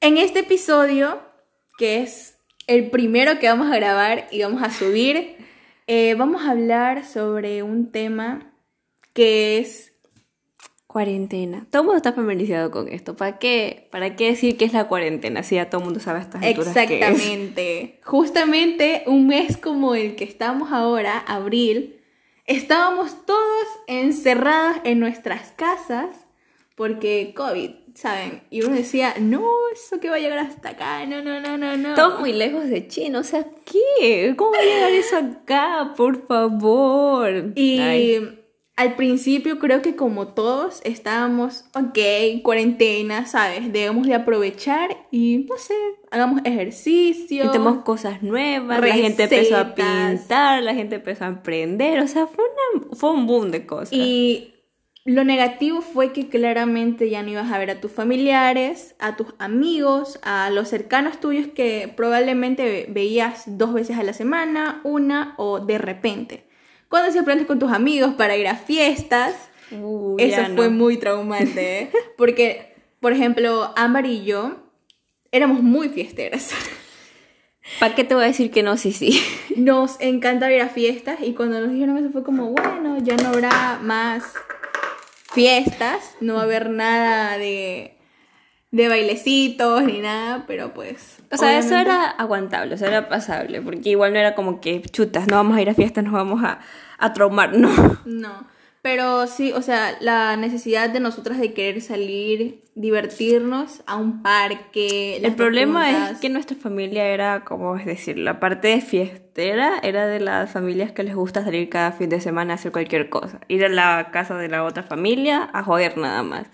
En este episodio, que es el primero que vamos a grabar y vamos a subir, eh, vamos a hablar sobre un tema que es Cuarentena. Todo el mundo está familiarizado con esto. ¿Para qué, ¿Para qué decir que es la cuarentena? Si ya todo el mundo sabe a estas alturas qué es. exactamente, justamente un mes como el que estamos ahora, abril, estábamos todos encerrados en nuestras casas porque COVID, ¿saben? Y uno decía, no, eso que va a llegar hasta acá, no, no, no, no, no. Estamos muy lejos de China, o sea, ¿qué? ¿Cómo va a llegar eso acá? Por favor. Y Ay. al principio creo que como todos estábamos, ok, cuarentena, ¿sabes? Debemos de aprovechar y, no sé, hagamos ejercicio. Intentamos cosas nuevas, la gente empezó a pintar, la gente empezó a emprender, o sea, fue, una, fue un boom de cosas. Y lo negativo fue que claramente ya no ibas a ver a tus familiares, a tus amigos, a los cercanos tuyos que probablemente ve- veías dos veces a la semana, una o de repente. Cuando se aprendes con tus amigos para ir a fiestas, Uy, eso no. fue muy traumante, ¿eh? Porque, por ejemplo, Ámbar y yo éramos muy fiesteras. ¿Para qué te voy a decir que no? Sí, sí. Nos encanta ir a fiestas y cuando nos dijeron eso fue como, bueno, ya no habrá más fiestas, no va a haber nada de, de bailecitos ni nada, pero pues... O sea, eso era aguantable, o sea, era pasable, porque igual no era como que chutas, no vamos a ir a fiestas, nos vamos a, a traumar, no. No, pero sí, o sea, la necesidad de nosotras de querer salir, divertirnos a un parque. El problema es que nuestra familia era, como es decir, la parte de fiestera era de las familias que les gusta salir cada fin de semana a hacer cualquier cosa. Ir a la casa de la otra familia a joder nada más.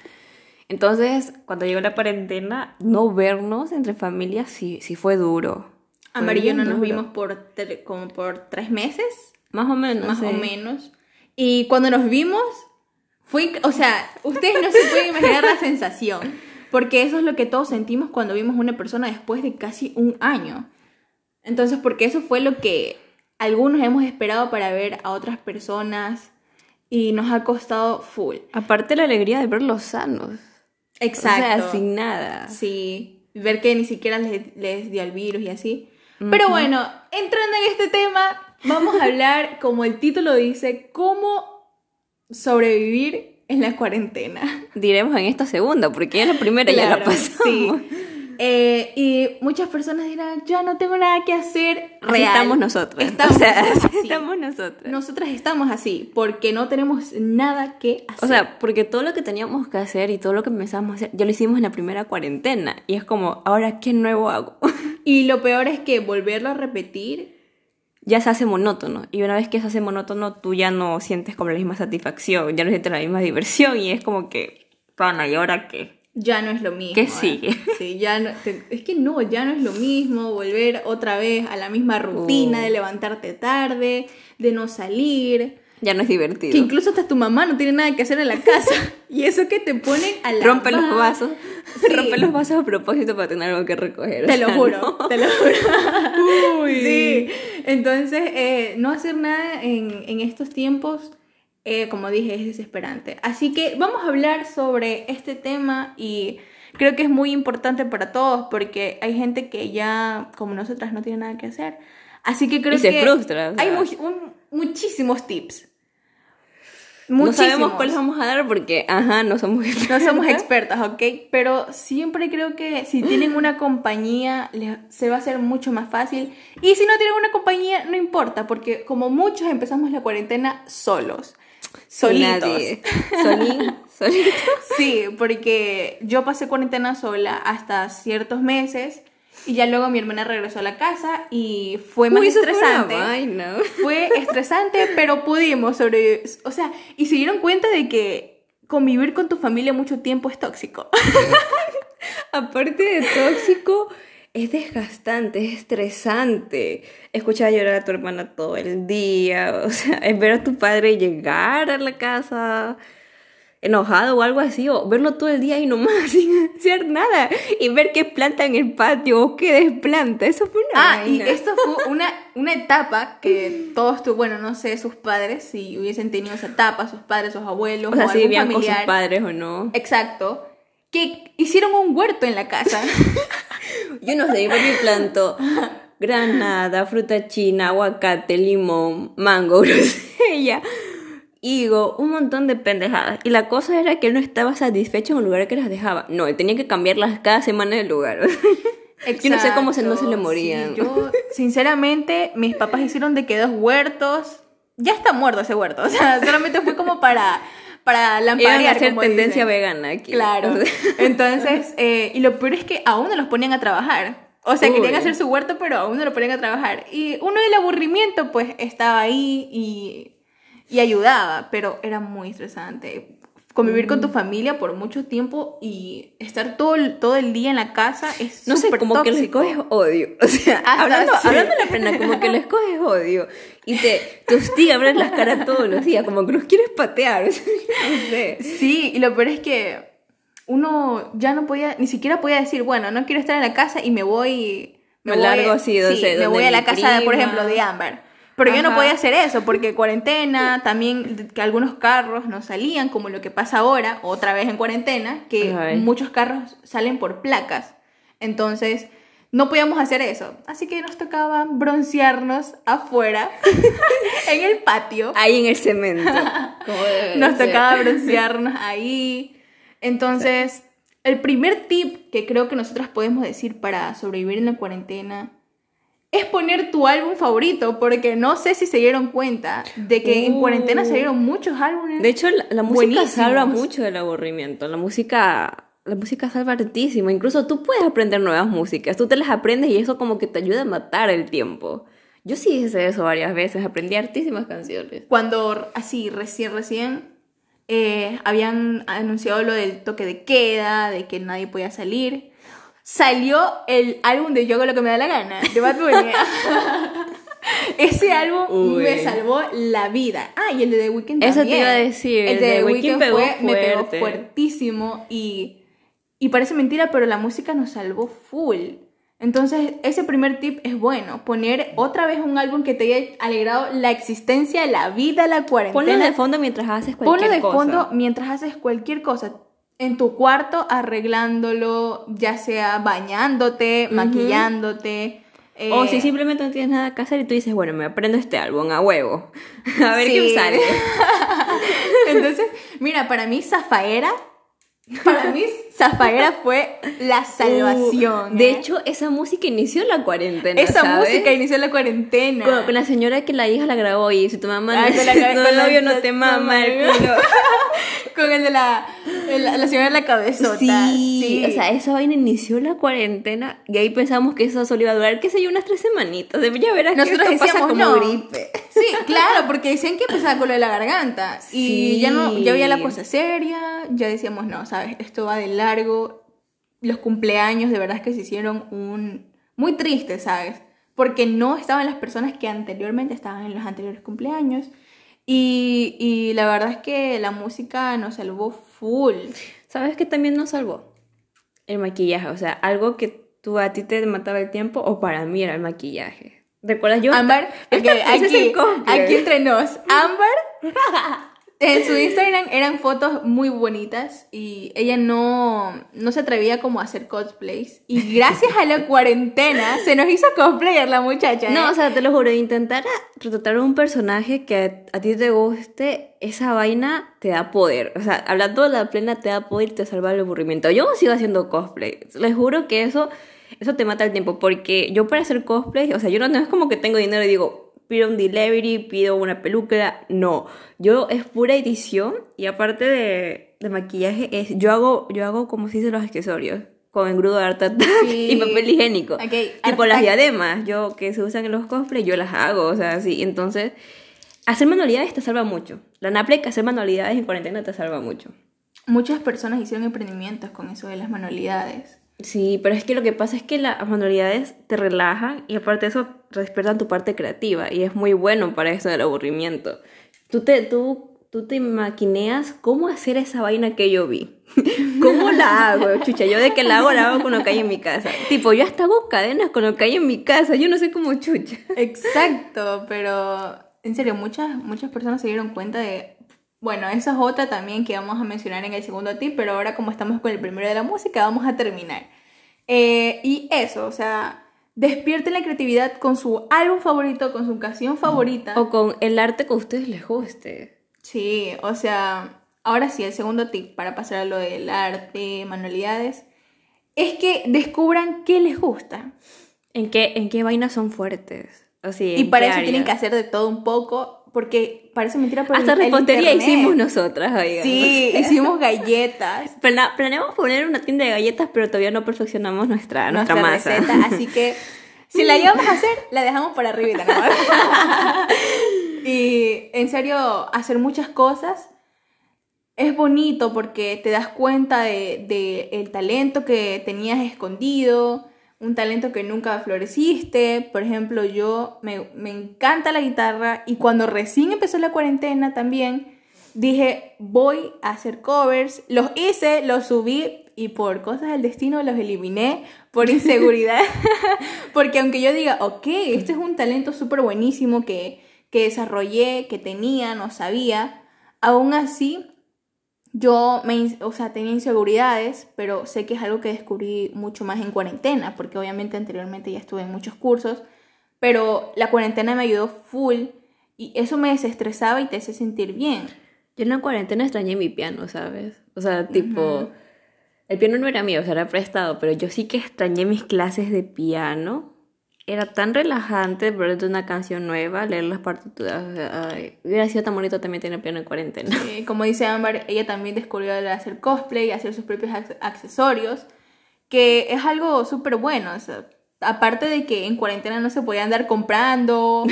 Entonces, cuando llegó la cuarentena, no vernos entre familias sí, sí fue duro. Bien no nos duro. vimos por como por tres meses. Más o menos. más o sí. menos. Y cuando nos vimos, fue, o sea, ustedes no se pueden imaginar la sensación, porque eso es lo que todos sentimos cuando vimos una persona después de casi un año. Entonces, porque eso fue lo que algunos hemos esperado para ver a otras personas y nos ha costado full. Aparte la alegría de verlos sanos. Exacto. O sea, sin nada. Sí, ver que ni siquiera les, les dio el virus y así. Pero bueno, entrando en este tema, vamos a hablar, como el título dice, cómo sobrevivir en la cuarentena. Diremos en esta segunda, porque ya la primera ya la Claro, pasamos. sí. Eh, y muchas personas dirán, ya no tengo nada que hacer. Real. estamos nosotras. Estamos o sea, estamos nosotras. Nosotras estamos así, porque no tenemos nada que hacer. O sea, porque todo lo que teníamos que hacer y todo lo que empezamos a hacer, ya lo hicimos en la primera cuarentena. Y es como, ahora, ¿qué nuevo hago? y lo peor es que volverlo a repetir ya se hace monótono. Y una vez que se hace monótono, tú ya no sientes como la misma satisfacción, ya no sientes la misma diversión. Y es como que, pana, ¿y ahora qué? ya no es lo mismo. ¿Qué ¿eh? sigue? Sí, ya no, te- es que no, ya no es lo mismo volver otra vez a la misma rutina Uh. de levantarte tarde, de no salir, Ya no es divertido. que incluso hasta tu mamá no tiene nada que hacer en la casa y eso que te ponen a la Rompe los vasos. Sí. Rompe los vasos a propósito para tener algo que recoger. o Te lo juro, no. te lo juro. Uy. Sí, entonces eh, no hacer nada en, en estos tiempos, eh, como dije, es desesperante. Así que vamos a hablar sobre este tema y creo que es muy importante para todos porque hay gente que ya, como nosotras, no tiene nada que hacer. Así que creo Y se que frustra, o sea. hay mu- un- muchísimos tips. No sabemos cuáles vamos a dar porque, ajá, no somos No somos expertas, ¿ok? Pero siempre creo que si tienen una compañía, se va a hacer mucho más fácil. Y si no tienen una compañía, no importa, porque como muchos empezamos la cuarentena solos. Solitos. Nadie. Solín, solito. Sí, porque yo pasé cuarentena sola hasta ciertos meses y ya luego mi hermana regresó a la casa y fue más Uy, eso fue estresante. vaina. Fue estresante, pero pudimos sobrevivir. O sea, y se dieron cuenta de que convivir con tu familia mucho tiempo es tóxico. Aparte de tóxico, es desgastante, es estresante. Escuchar llorar a tu hermana todo el día, o sea, es ver a tu padre llegar a la casa enojado o algo así, o verlo todo el día y nomás sin hacer nada, y ver qué planta en el patio o qué desplanta, eso fue una Ah, y esto fue una, una etapa que todos tu, bueno, no sé, sus padres, si hubiesen tenido esa etapa, sus padres, sus abuelos, O sea, o si algún vivían con sus familiar. padres o no. Exacto. que hicieron un huerto en la casa. Yo no sé, mi papi plantó granada, fruta china, aguacate, limón, mango, grosella, higo, un montón de pendejadas. Y la cosa era que él no estaba satisfecho en el lugar que las dejaba. No, él tenía que cambiarlas cada semana de lugar. Yo no sé cómo se, no se le Exacto, morían. sí, yo, sinceramente, mis papás hicieron de que dos huertos. Ya está muerto ese huerto. O sea, solamente fue como para, para Iban lamparear. a hacer tendencia dicen. vegana aquí. Claro. Entonces, eh, y lo peor es que aún no los ponían a trabajar. O sea, querían Uy. hacer su huerto, pero aún no lo ponían a trabajar. Y uno del aburrimiento, pues, estaba ahí y, y ayudaba, pero era muy estresante. Convivir con tu Mm. familia por mucho tiempo y estar todo el, todo el día en la casa es No sé, como que les coges odio. O sea, hablando, sí. hablando de la pena, como que les coges odio. Y te, te hostiga ver las caras todos los días, como que los quieres patear. o sea, no sé. Sí, y lo peor es que uno ya no podía, ni siquiera podía decir, bueno, no quiero estar en la casa y me voy... Me largo no sé, me voy a la casa, por ejemplo, de Amber. Pero yo no podía hacer eso porque cuarentena, también que algunos carros no salían, como lo que pasa ahora, otra vez en cuarentena, que muchos carros salen por placas. Entonces, no podíamos hacer eso. Así que nos tocaba broncearnos afuera, en el patio. Ahí en el cemento. Nos tocaba broncearnos ahí. Entonces, el primer tip que creo que nosotras podemos decir para sobrevivir en la cuarentena es poner tu álbum favorito, porque no sé si se dieron cuenta de que en Uh. cuarentena salieron muchos álbumes. De hecho, la, la música Buenísimos. salva mucho del aburrimiento. La música, la música salva hartísimo. Incluso tú puedes aprender nuevas músicas. Tú te las aprendes y eso como que te ayuda a matar el tiempo. Yo sí hice eso varias veces. Aprendí hartísimas canciones. cuando así recién, recién eh, habían anunciado lo del toque de queda, de que nadie podía salir, salió el álbum de Yo hago lo que me da la gana, de Bad Bunny. Ese álbum Uy. me salvó la vida. Ah, y el de The Weeknd Eso te también. iba a decir, El de The Weeknd fue, me pegó fuertísimo y, y parece mentira, pero la música nos salvó full. Entonces, ese primer tip es bueno, poner otra vez un álbum que te haya alegrado la existencia, la vida, la cuarentena. Ponlo de fondo mientras haces cualquier Ponlo de cosa. fondo mientras haces cualquier cosa. En tu cuarto, arreglándolo, ya sea bañándote, maquillándote. eh, O si simplemente no tienes nada que hacer y tú dices, bueno, me aprendo este álbum a huevo. A ver Sí. qué sale. Entonces, mira, para mí Zafaera, para mí Zafaera fue la salvación. Uh, de ¿eh? hecho, esa música inició la cuarentena. esa ¿sabes? música inició la cuarentena. Con, con la señora que la hija la grabó y si tu mamá Ah, no, la cabe- no, con la- novio no te mama el culo. Con el de la, el- la señora de la cabezota. Sí, o sea, esa vaina inició la cuarentena y ahí pensamos que eso solo iba a durar, qué sé yo, unas tres semanitas. Ya verás Nosotros que esto pasa como no. gripe. Sí, claro, porque decían que empezaba con lo de la garganta. Y Sí. ya no, ya veía la cosa seria, ya decíamos, no, sabes, esto va de largo. Los cumpleaños de verdad es que se hicieron un muy triste, ¿sabes? Porque no estaban las personas que anteriormente estaban en los anteriores cumpleaños. Y, y la verdad es que la música nos salvó full. ¿Sabes qué también nos salvó? El maquillaje, o sea, algo que tú a ti te mataba el tiempo o para mí era el maquillaje. ¿Recuerdas yo? Ámbar, Esta- ok, ese es aquí, aquí entre nos, Ámbar, en su Instagram eran fotos muy bonitas y ella no, no se atrevía como a hacer cosplays. Y gracias a la cuarentena se nos hizo cosplayer la muchacha. ¿eh? No, o sea, te lo juro, intentar a- retratar un personaje que a, a ti te guste, esa vaina te da poder. O sea, hablando de la plena, te da poder y te salva el aburrimiento. Yo sigo haciendo cosplay. Les juro que eso, eso te mata el tiempo. Porque yo para hacer cosplay, o sea, yo no, no es como que tengo dinero y digo, pido un delivery, pido una peluca. No, yo es pura edición y aparte de, de maquillaje, es, yo hago, yo hago como se dice los accesorios. Con engrudo de art Sí. y papel higiénico. Ok, tipo art las diademas, yo que se usan en los cosplays, yo las hago, o sea, sí. Entonces, hacer manualidades te salva mucho. La naple que hacer manualidades en cuarentena te salva mucho. Muchas personas hicieron emprendimientos con eso de las manualidades. Sí, pero es que lo que pasa es que las manualidades te relajan y aparte de eso despiertan tu parte creativa y es muy bueno para eso del aburrimiento. Tú te, tú, tú te maquineas cómo hacer esa vaina que yo vi. ¿Cómo la hago? Chucha, yo de que la hago, la hago con lo que hay en mi casa. Tipo, yo hasta hago cadenas con lo que hay en mi casa. Yo no sé cómo chucha. Exacto, pero en serio, muchas, muchas personas se dieron cuenta de Bueno, esa es otra también que vamos a mencionar en el segundo tip, pero ahora como estamos con el primero de la música, vamos a terminar. Eh, y eso, o sea, despierten la creatividad con su álbum favorito, con su canción favorita. O con el arte que a ustedes les guste. Sí, o sea, ahora sí, el segundo tip para pasar a lo del arte, manualidades, es que descubran qué les gusta. ¿En qué, en qué vainas son fuertes? O sea, Y ¿en para eso tienen que hacer de todo un poco, porque parece mentira, pero Hasta el- el repostería internet- hicimos nosotras, oigan. Sí, hicimos galletas. Plana- planeamos poner una tienda de galletas, pero todavía no perfeccionamos nuestra, nuestra, nuestra masa. receta, así que si la íbamos a hacer, la dejamos para arriba. y en serio, hacer muchas cosas es bonito porque te das cuenta de, de el talento que tenías escondido, un talento que nunca floreciste. Por ejemplo, yo me, me encanta la guitarra y cuando recién empezó la cuarentena también dije, voy a hacer covers. Los hice, los subí y por cosas del destino los eliminé por inseguridad. Porque aunque yo diga, ok, este es un talento súper buenísimo que, que desarrollé, que tenía, no sabía, aún así yo me, o sea, tenía inseguridades, pero sé que es algo que descubrí mucho más en cuarentena, porque obviamente anteriormente ya estuve en muchos cursos, pero la cuarentena me ayudó full y eso me desestresaba y te hace sentir bien. Yo en la cuarentena extrañé mi piano, ¿sabes? O sea, tipo, el piano no era mío, o sea, era prestado, pero yo sí que extrañé mis clases de piano. Era tan relajante ver una canción nueva, leer las partituras. o ay, hubiera sido tan bonito también tener piano en cuarentena. Eh, como dice Amber, ella también descubrió el hacer cosplay, hacer sus propios ac- accesorios, que es algo súper bueno. o sea, aparte de que en cuarentena no se podía andar comprando,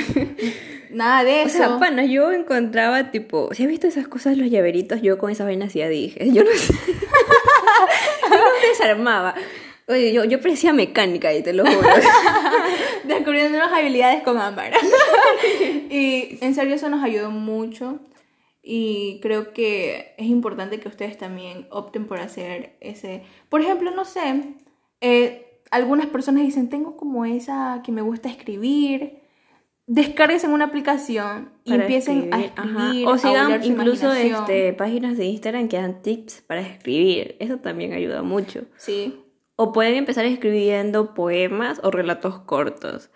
nada de O eso. sea, pana, yo encontraba tipo, si has visto esas cosas, los llaveritos, yo con esa vaina ya dije, yo no sé. yo no desarmaba. Oye, yo, yo parecía mecánica y te lo juro. descubriendo nuevas habilidades con Ámbar. y en serio eso nos ayudó mucho y creo que es importante que ustedes también opten por hacer ese... Por ejemplo, no sé, eh, algunas personas dicen, tengo como esa que me gusta escribir. Descárguense en una aplicación y empiecen a escribir, ajá. O sigan incluso este, páginas de Instagram que dan tips para escribir. Eso también ayuda mucho. Sí, O pueden empezar escribiendo poemas o relatos cortos.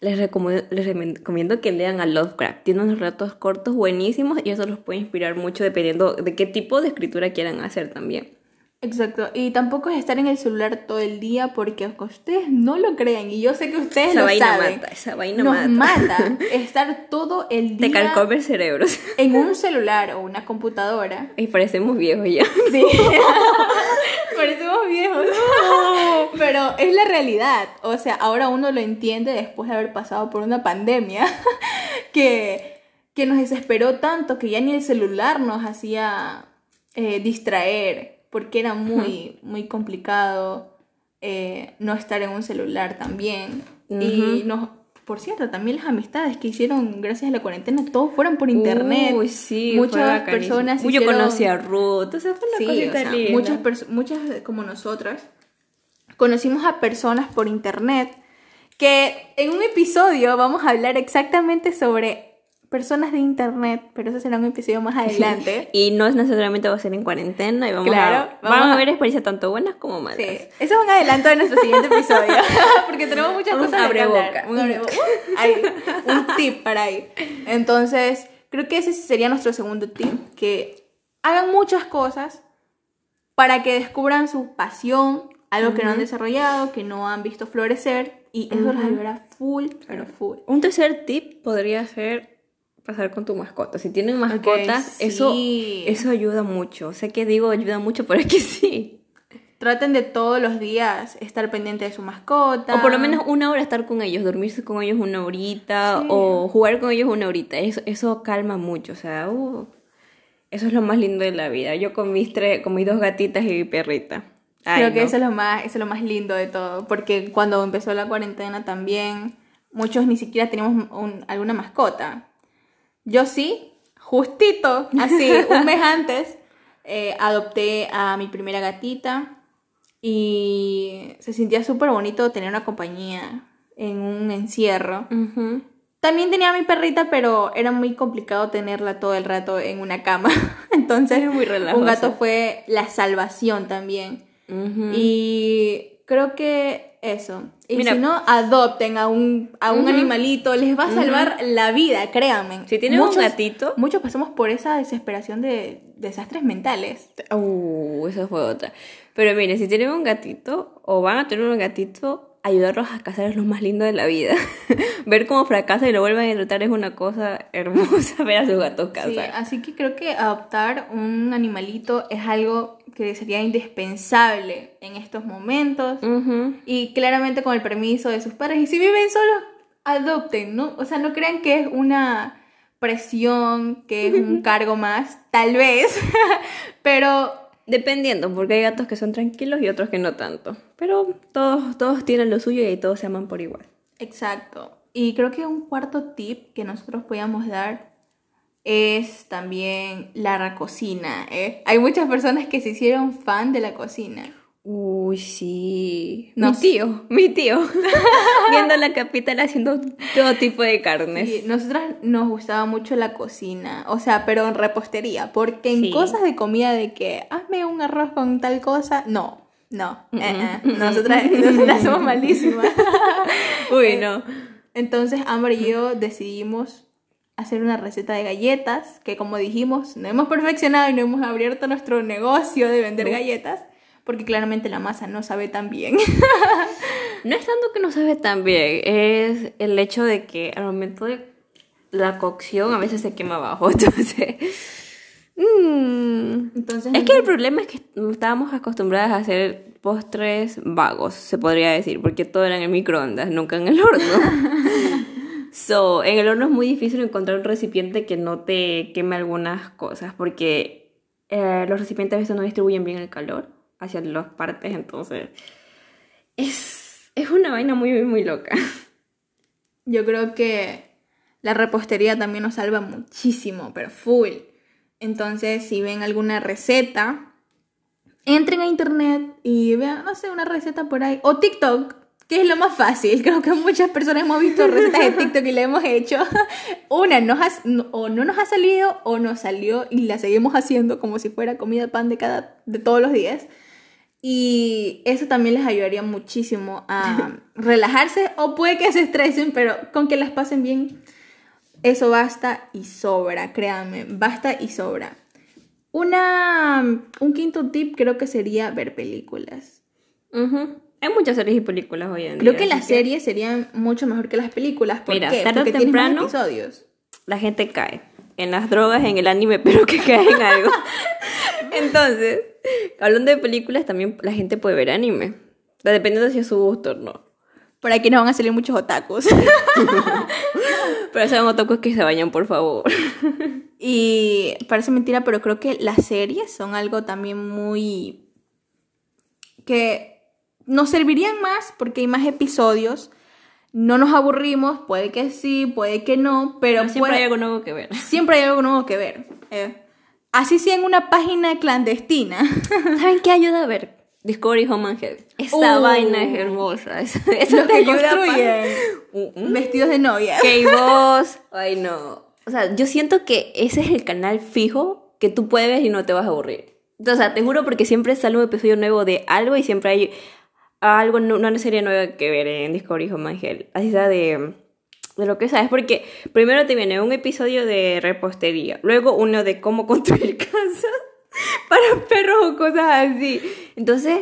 Les recomiendo, les recomiendo que lean a Lovecraft. Tiene unos relatos cortos buenísimos y eso los puede inspirar mucho dependiendo de qué tipo de escritura quieran hacer también. exacto. Y tampoco es estar en el celular todo el día porque ustedes no lo crean y yo sé que ustedes Esa lo vaina saben. mata, esa vaina nos mata. mata estar todo el Te día calcome el cerebro. en un celular o una computadora. y parecemos viejos ya. Sí. Parecemos viejos. Pero es la realidad. O sea, ahora uno lo entiende después de haber pasado por una pandemia que, que nos desesperó tanto que ya ni el celular nos hacía eh, distraer porque era muy, muy complicado eh, no estar en un celular también. Y nos, por cierto, también las amistades que hicieron gracias a la cuarentena, todos fueron por internet. Uy, sí, Muchas personas Uy, Yo conocí a Ruth, o sea, fue una Sí, cosita o sea, linda. muchas como nosotras conocimos a personas por internet que en un episodio vamos a hablar exactamente sobre personas de internet, pero eso será un episodio más adelante. Y no es necesariamente va a ser en cuarentena y vamos, Claro, a, vamos vamos a- ver experiencias tanto buenas como malas. Sí, eso es un adelanto de nuestro siguiente episodio, porque tenemos muchas Un cosas de que hablar. Un abreboca. Ahí, un tip para ahí. Entonces, creo que ese sería nuestro segundo tip, que hagan muchas cosas para que descubran su pasión, algo que no han desarrollado, que no han visto florecer, y eso los ayudará full, pero full. Un tercer tip podría ser pasar con tu mascota. Si tienen mascotas, eso, sí. eso ayuda mucho. Sé que digo ayuda mucho, pero es que sí. Traten de todos los días estar pendiente de su mascota. O por lo menos una hora estar con ellos, dormirse con ellos una horita Sí. o jugar con ellos una horita. Eso, eso calma mucho, o sea, uh, eso es lo más lindo de la vida. Yo con mis tres, con mis dos gatitas y mi perrita. Ay, Creo que no. eso es lo más, eso es lo más lindo de todo, porque cuando empezó la cuarentena también muchos ni siquiera teníamos un- alguna mascota. Yo sí, justito, así, un mes antes, eh, adopté a mi primera gatita y se sentía súper bonito tener una compañía en un encierro. También tenía a mi perrita, pero era muy complicado tenerla todo el rato en una cama. Entonces, muy un gato fue la salvación también. Y creo que eso. Y Mira. si no, adopten a un, a un animalito, les va a salvar la vida, créanme. Si tienen un gatito- Muchos pasamos por esa desesperación de desastres mentales. Uh, esa fue otra. Pero miren, si tienen un gatito o van a tener un gatito, ayudarlos a cazar es lo más lindo de la vida. Ver cómo fracasa y lo vuelven a intentar es una cosa hermosa ver a sus gatos Sí, cazar. así que creo que adoptar un animalito es algo que sería indispensable en estos momentos. Y claramente con el permiso de sus padres. Y si viven solos, adopten, ¿no? O sea, no crean que es una presión, que es un cargo más, tal vez. Pero Dependiendo, porque hay gatos que son tranquilos y otros que no tanto. Pero todos, todos tienen lo suyo y todos se aman por igual. Exacto. Y creo que un cuarto tip que nosotros podíamos dar es también la cocina. ¿eh? Hay muchas personas que se hicieron fan de la cocina. Uy, sí. No mi tío, mi tío. Viendo la capital haciendo todo tipo de carnes. Nosotras nos gustaba mucho la cocina, o sea, pero en repostería, porque en Sí. cosas de comida de que hazme un arroz con tal cosa, no, no, eh, eh, nosotras, nosotras somos malísimas. Uy, no. Entonces Amber y yo decidimos hacer una receta de galletas, que como dijimos, no hemos perfeccionado y no hemos abierto nuestro negocio de vender galletas, porque claramente la masa no sabe tan bien. No es tanto que no sabe tan bien, es el hecho de que al momento de la cocción a veces se quema abajo, entonces... mm, Entonces, Es que el problema es que estábamos acostumbradas a hacer postres vagos, se podría decir, porque todo era en el microondas, nunca en el horno. so, en el horno es muy difícil encontrar un recipiente que no te queme algunas cosas, porque eh, los recipientes a veces no distribuyen bien el calor hacia las partes, entonces es, es una vaina muy, muy, muy loca. Yo creo que la repostería también nos salva muchísimo, pero full. Entonces, si ven alguna receta, entren a internet y vean, no sé, una receta por ahí. O TikTok, que es lo más fácil. Creo que muchas personas hemos visto recetas de TikTok y la hemos hecho. Una nos ha- o no nos ha salido o nos salió y la seguimos haciendo como si fuera comida pan de, cada, de todos los días. Y eso también les ayudaría muchísimo a relajarse o puede que se estresen, pero con que las pasen bien, eso basta y sobra, créanme, basta y sobra. Una, un quinto tip creo que sería ver películas. Ujú. Hay muchas series y películas hoy en Creo día. que así las series serían mucho mejor que las películas. ¿Por Mira, qué? tarde o Porque más temprano- episodios. la gente cae en las drogas, en el anime, pero que cae en algo. Entonces, hablando de películas, también la gente puede ver anime. Dependiendo si es su gusto o no. Por aquí nos van a salir muchos otakus. Pero son otakus que se bañan, por favor. Y parece mentira, pero creo que las series son algo también muy... que nos servirían más porque hay más episodios. No nos aburrimos, puede que sí, puede que no, pero, Pero siempre puede- hay algo nuevo que ver. siempre hay algo nuevo que ver. Eh, así sea en una página clandestina. ¿Saben qué ayuda a ver? Discovery Home and Health. Esa Uh. vaina es hermosa. Eso, te ayuda Mm, mm. vestidos de novia. Que vos. Ay, no. O sea, yo siento que ese es el canal fijo que tú puedes y no te vas a aburrir. O sea, te juro porque siempre sale un episodio nuevo de algo y siempre hay algo, no- una serie nueva que ver en Discovery Home and Health. Así sea de, de lo que sabes. Porque primero te viene un episodio de repostería, luego uno de cómo construir casas para perros o cosas así. Entonces,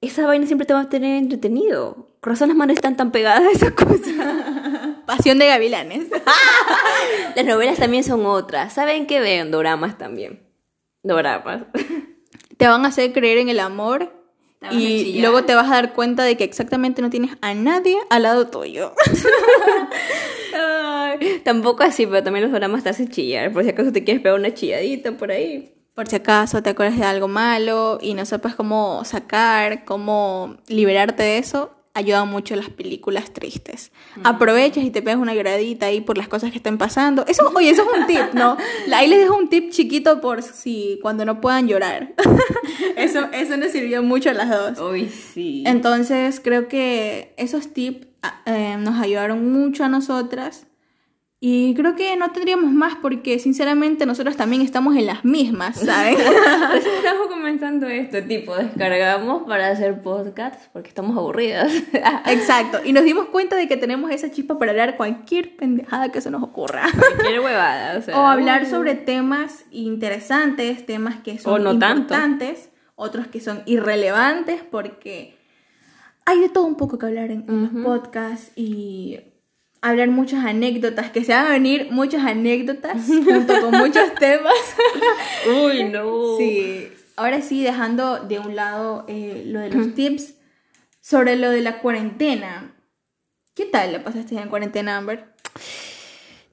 esa vaina siempre te va a tener entretenido. Con razón las manos están tan pegadas a esa cosa. Pasión de gavilanes. Las novelas también son otras. ¿Saben qué ven? Doramas también. Doramas. Te van a hacer creer en el amor y luego te vas a dar cuenta de que exactamente no tienes a nadie al lado tuyo. Ay, tampoco así, pero también los doramas te hacen chillar. Por si acaso te quieres pegar una chilladita por ahí. Por si acaso te acuerdas de algo malo y no sepas cómo sacar, cómo liberarte de eso, ayudan mucho las películas tristes. Aprovechas y te pegas una lloradita ahí por las cosas que están pasando. Eso, oye, eso es un tip, ¿no? Ahí les dejo un tip chiquito por si cuando no puedan llorar. eso, eso nos sirvió mucho a las dos. Uy, sí. Entonces creo que esos tips ah, eh, nos ayudaron mucho a nosotras Y creo que no tendríamos más porque sinceramente nosotros también estamos en las mismas, ¿sabes? estamos comenzando esto, tipo, descargamos para hacer podcasts porque estamos aburridas. Exacto. Y nos dimos cuenta de que tenemos esa chispa para hablar cualquier pendejada que se nos ocurra. Cualquier huevada, o sea. O hablar sobre temas interesantes, temas que son O no tanto. importantes, otros que son irrelevantes porque hay de todo un poco que hablar en, en los podcasts y hablar muchas anécdotas, que se van a venir muchas anécdotas junto con muchos temas. Uy, no. Sí, ahora sí, dejando de un lado eh, lo de los tips sobre lo de la cuarentena. ¿Qué tal le pasaste en cuarentena, Amber?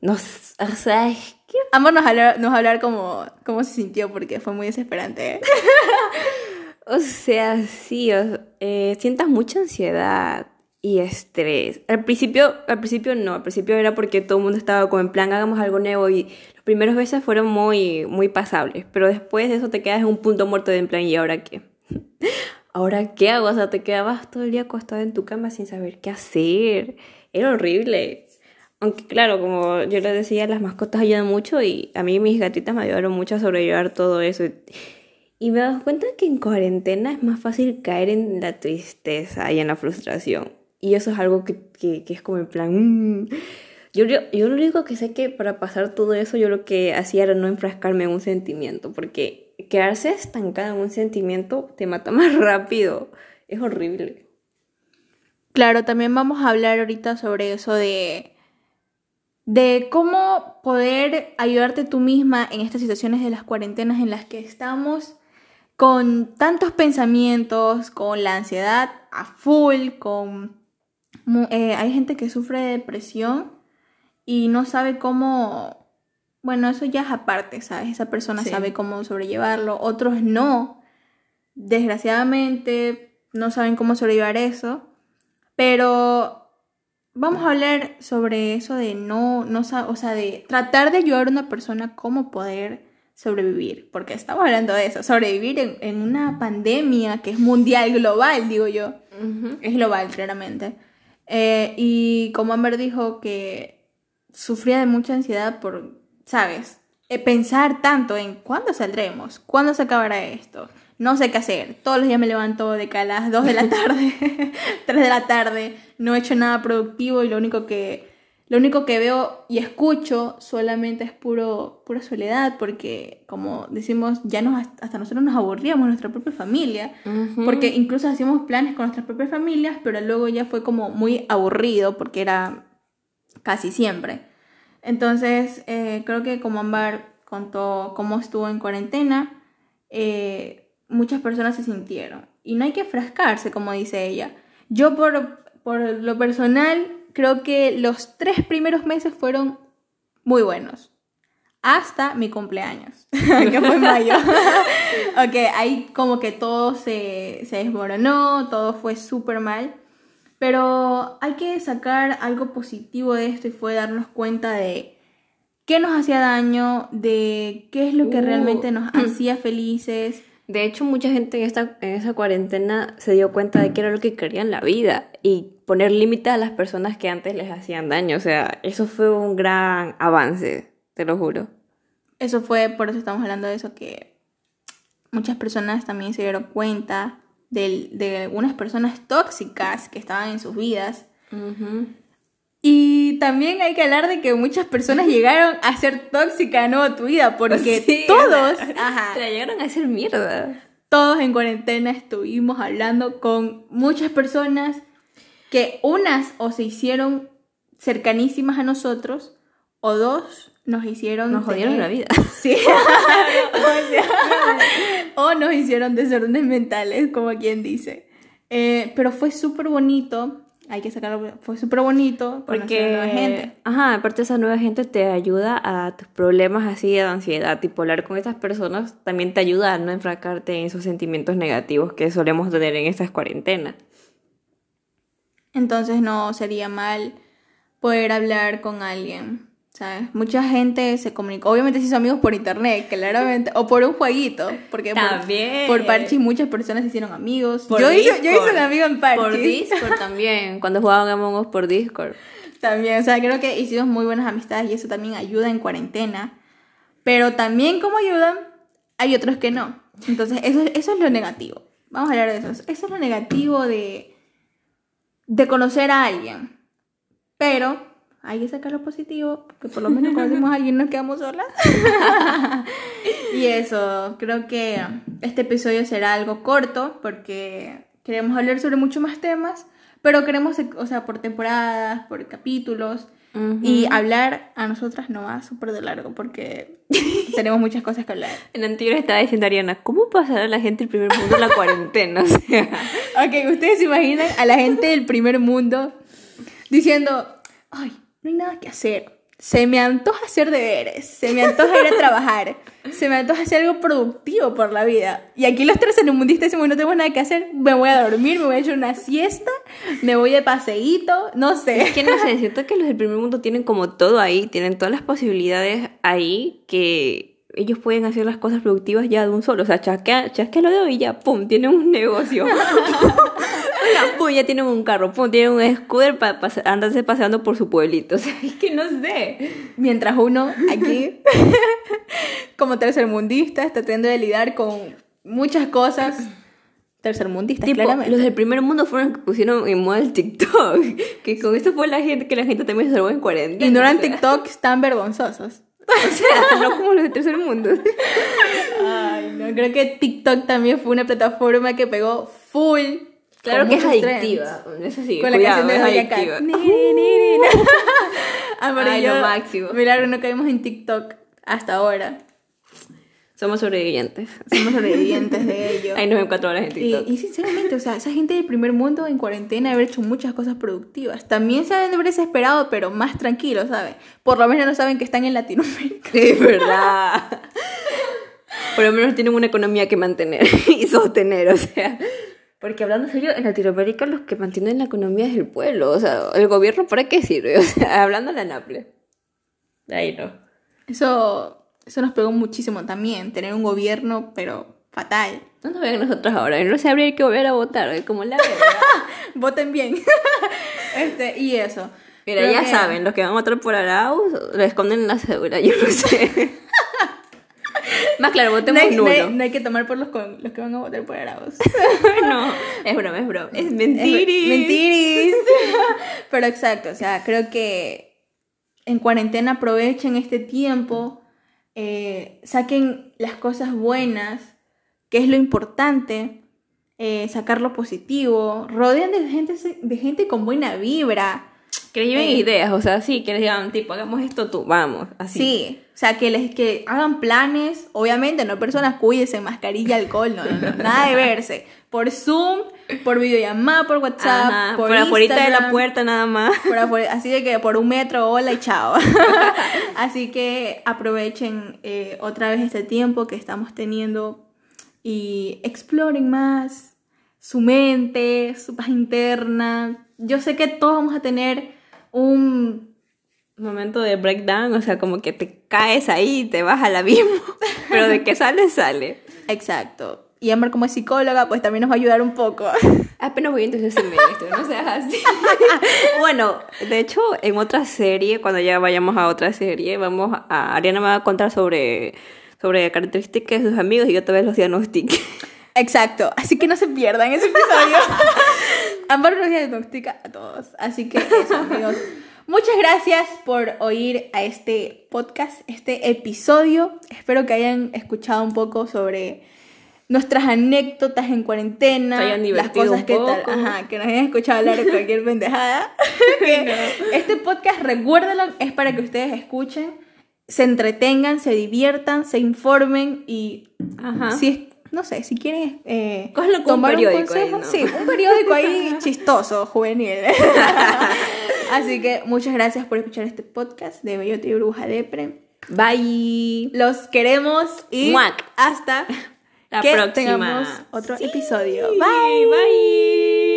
No, s- o sea, es que Amber nos hablar, nos hablar cómo, cómo se sintió porque fue muy desesperante. ¿eh? O sea, sí, o- eh, sientas mucha ansiedad y estrés. Al principio, al principio no, al principio era porque todo el mundo estaba como en plan, hagamos algo nuevo y los primeros veces fueron muy, muy pasables, pero después de eso te quedas en un punto muerto de en plan, ¿y ahora qué? ¿Ahora qué hago? O sea, te quedabas todo el día acostado en tu cama sin saber qué hacer. Era horrible. Aunque claro, como yo les decía, las mascotas ayudan mucho y a mí mis gatitas me ayudaron mucho a sobrellevar todo eso. Y me he dado cuenta que en cuarentena es más fácil caer en la tristeza y en la frustración. Y eso es algo que, que, es como en plan... mm. Yo, yo, yo lo único que sé que para pasar todo eso yo lo que hacía era no enfrascarme en un sentimiento, porque quedarse estancado en un sentimiento te mata más rápido. Es horrible. Claro, también vamos a hablar ahorita sobre eso de, de cómo poder ayudarte tú misma en estas situaciones de las cuarentenas en las que estamos con tantos pensamientos, con la ansiedad a full, con... eh, hay gente que sufre de depresión y no sabe cómo... Bueno, eso ya es aparte, ¿sabes? Esa persona Sí. sabe cómo sobrellevarlo, otros no. Desgraciadamente no saben cómo sobrellevar eso. Pero vamos a hablar sobre eso de no, no, o sea, de tratar de ayudar a una persona cómo poder sobrevivir, porque estamos hablando de eso, sobrevivir en, en una pandemia que es mundial, global, digo yo, es global, claramente. Eh, y como Amber dijo que sufría de mucha ansiedad por, ¿sabes? Eh, pensar tanto en cuándo saldremos, cuándo se acabará esto, no sé qué hacer. Todos los días me levanto de que a las 2 de la tarde, 3 de la tarde, no he hecho nada productivo y lo único que, lo único que veo y escucho solamente es puro, pura soledad, porque como decimos, ya nos, hasta nosotros nos aburríamos nuestra propia familia, porque incluso hacíamos planes con nuestras propias familias, pero luego ya fue como muy aburrido porque era casi siempre. Entonces, eh, creo que como Ambar contó cómo estuvo en cuarentena, eh, muchas personas se sintieron. Y no hay que frascarse, como dice ella. Yo por, por lo personal, creo que los tres primeros meses fueron muy buenos. Hasta mi cumpleaños, que fue en mayo. ok, ahí como que todo se, se desmoronó, todo fue súper mal. Pero hay que sacar algo positivo de esto y fue darnos cuenta de qué nos hacía daño, de qué es lo que Uh. realmente nos hacía felices. De hecho, mucha gente en, esta, en esa cuarentena se dio cuenta de que era lo que quería en la vida y poner límites a las personas que antes les hacían daño. O sea, eso fue un gran avance, te lo juro. Eso fue, por eso estamos hablando de eso, que muchas personas también se dieron cuenta del- de, algunas personas tóxicas que estaban en sus vidas. Y también hay que hablar de que muchas personas llegaron a ser tóxicas ¿no? a tu vida, porque Sí, todos, ajá, Te la llegaron a hacer mierda. todos en cuarentena estuvimos hablando con muchas personas que unas o se hicieron cercanísimas a nosotros o dos nos hicieron Nos jodieron la vida. Sí. o nos hicieron desórdenes mentales, como quien dice. Eh, pero fue súper bonito. Hay que sacarlo. Fue súper bonito nueva gente. Porque, ajá, aparte esa nueva gente te ayuda a tus problemas así de ansiedad, tipo hablar con estas personas también te ayuda a no enfracarte en esos sentimientos negativos que solemos tener en estas cuarentenas. Entonces no sería mal poder hablar con alguien. ¿Sabes? Mucha gente se comunicó. Obviamente se hizo amigos por internet, claramente. O por un jueguito. Porque por- También. por, Parchis muchas personas se hicieron amigos. Por yo, hice, yo hice un amigo en Parchis. Por Discord también, cuando jugaban Among Us por Discord. También, o sea, creo que hicimos muy buenas amistades y eso también ayuda en cuarentena. Pero también como ayudan, hay otros que no. Entonces, eso, eso es lo negativo. Vamos a hablar de eso. Eso es lo negativo de, de conocer a alguien. Pero hay que sacar lo positivo, que por lo menos conocemos a alguien, nos quedamos solas. y eso, creo que este episodio será algo corto porque queremos hablar sobre muchos más temas, pero queremos, o sea, por temporadas, por capítulos. Y hablar a nosotras no va súper de largo porque tenemos muchas cosas que hablar. En anterior estaba diciendo Ariana, ¿cómo pasará la gente del primer mundo la cuarentena? O sea, Ok, ustedes se imaginan a la gente del primer mundo diciendo, ay, no hay nada que hacer. Se me antoja hacer deberes, se me antoja ir a trabajar, se me antoja hacer algo productivo por la vida. Y aquí los tres en un mundista decimos, no tengo nada que hacer, me voy a dormir, me voy a echar una siesta, me voy de paseíto, no sé. es que no sé, siento que los del primer mundo tienen como todo ahí, tienen todas las posibilidades ahí que ellos pueden hacer las cosas productivas ya de un solo. O sea, chasquea, chasquea lo de y ya, pum, tienen un negocio. Pum, ya tienen un carro, pum, tienen un scooter para andarse paseando por su pueblito. O sea, es que no sé. Mientras uno aquí, como tercermundista, está tratando de lidiar con muchas cosas. Tercermundistas, Tipo, claramente. los del primer mundo fueron los que pusieron en moda el TikTok. Que con esto fue la gente, que la gente también se salvó en cuarentena. Y no eran o sea. TikToks tan vergonzosos. O sea, no como los del tercer mundo. Ay, no, creo que TikTok también fue una plataforma que pegó full. Claro que es adictiva. Eso sí, Con la cuidado, canción de adictiva. Cat. Yo- lo máximo. Milagro, no caímos en TikTok hasta ahora. Somos sobrevivientes. Somos sobrevivientes de ello. Hay 94 horas en Y, TikTok. y sinceramente, o sea, esa gente del primer mundo en cuarentena haber hecho muchas cosas productivas. También de haber desesperado, pero más tranquilos, ¿sabes? Por lo menos no saben que están en Latinoamérica. Es verdad. Por lo menos tienen una economía que mantener y sostener, o sea. Porque hablando en serio, en Latinoamérica los que mantienen la economía es el pueblo. O sea, el gobierno, ¿para qué sirve? O sea, hablando de la Naple. Ahí no. Eso, eso nos pegó muchísimo también, tener un gobierno, pero fatal. No nos vean nosotros ahora. No se habría que volver a votar, ¿eh? como la verdad. Voten bien. este, y eso. Mira, Creo ya que- saben, los que van a votar por Arauz, lo esconden en la cédula, yo no sé. Más claro, No votemos no hay- no hay que tomar por los, con- los que van a votar por Arauz. no, es broma, es broma. Es Es- mentiris. Mentiris. Pero exacto, o sea, creo que en cuarentena aprovechen este tiempo, eh, saquen las cosas buenas, que es lo importante, eh, sacar lo positivo, rodeen de gente, de gente con buena vibra. Que les lleven Eh. ideas, o sea, sí, que les digan, tipo, hagamos esto tú, vamos, así. Sí, o sea, que les que hagan planes, obviamente, no personas cuídense, mascarilla, alcohol, no, no, no, nada de verse. Por Zoom, por videollamada, por WhatsApp, Ajá, por, por afuera de la puerta nada más. por afuera- así de que por un metro, hola y chao. así que aprovechen eh, otra vez este tiempo que estamos teniendo y exploren más su mente, su paz interna. Yo sé que todos vamos a tener un Momento de breakdown, o sea, como que te caes ahí y te vas al abismo. Pero de que sale, sale. Exacto. Y Amber como es psicóloga, pues también nos va a ayudar un poco. Apenas voy a empezar ese semestre, no seas así. bueno, de hecho, en otra serie, cuando ya vayamos a otra serie, vamos a. Ariana me va a contar sobre, sobre características de sus amigos y yo tal vez los diagnostique. Exacto. Así que no se pierdan ese episodio. Amber nos diagnostica a todos. Así que eso, amigos. Muchas gracias por oír a este podcast, este episodio. Espero que hayan escuchado un poco sobre nuestras anécdotas en cuarentena, Se hayan las divertido cosas un que tal, ajá, que nos hayan escuchado hablar de cualquier pendejada. Que Este podcast, recuérdenlo, es para que ustedes escuchen, se entretengan, se diviertan, se informen y Ajá. si es, no sé, si quieren eh, con un tomar periódico ahí, consejo, ¿no? sí, un periódico ahí chistoso, juvenil. Así que muchas gracias por escuchar este podcast de Bellote y Bruja Depre. Bye. Los queremos y Muac. hasta La que próxima. tengamos otro Sí. episodio. Bye. Bye.